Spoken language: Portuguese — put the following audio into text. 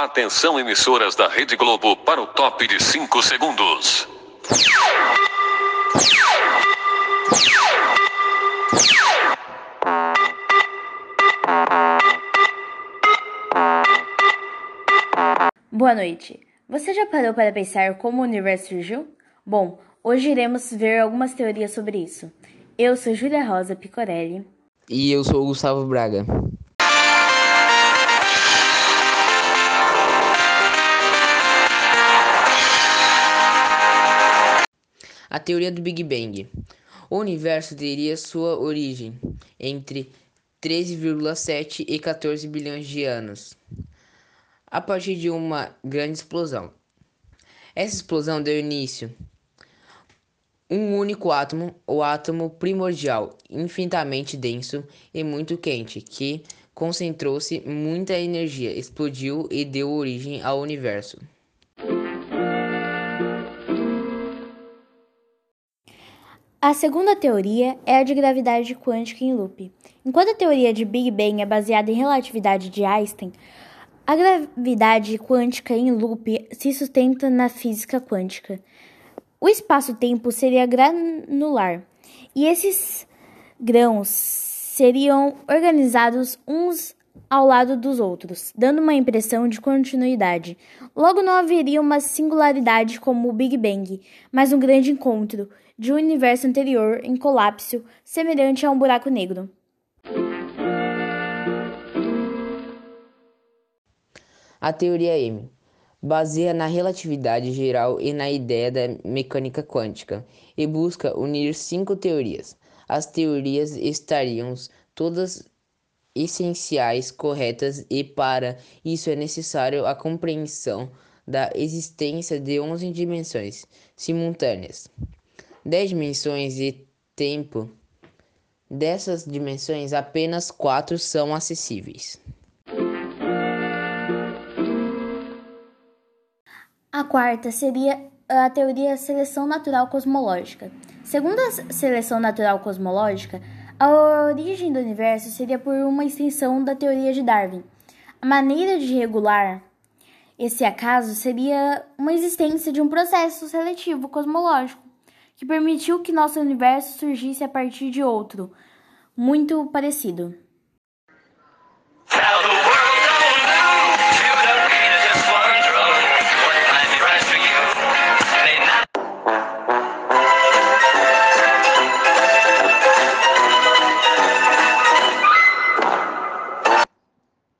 Atenção emissoras da Rede Globo para o top de 5 segundos. Boa noite. Você já parou para pensar como o universo surgiu? Bom, hoje iremos ver algumas teorias sobre isso. Eu sou Júlia Rosa Picorelli. E eu sou o Gustavo Braga. A teoria do Big Bang. O universo teria sua origem entre 13,7 e 14 bilhões de anos, a partir de uma grande explosão. Essa explosão deu início um único átomo, o átomo primordial, infinitamente denso e muito quente, que concentrou-se muita energia, explodiu e deu origem ao universo. A segunda teoria é a de gravidade quântica em loop. Enquanto a teoria de Big Bang é baseada em relatividade de Einstein, a gravidade quântica em loop se sustenta na física quântica. O espaço-tempo seria granular e esses grãos seriam organizados uns ao lado dos outros, dando uma impressão de continuidade. Logo, não haveria uma singularidade como o Big Bang, mas um grande encontro de um universo anterior em colapso, semelhante a um buraco negro. A teoria M baseia na relatividade geral e na ideia da mecânica quântica e busca unir cinco teorias. As teorias estariam todas essenciais, corretas e para isso é necessário a compreensão da existência de 11 dimensões simultâneas. 10 dimensões e tempo. Dessas dimensões, apenas quatro são acessíveis. A quarta seria a teoria seleção natural cosmológica. Segundo a seleção natural cosmológica, a origem do universo seria por uma extensão da teoria de Darwin. A maneira de regular esse acaso seria uma existência de um processo seletivo cosmológico que permitiu que nosso universo surgisse a partir de outro, muito parecido.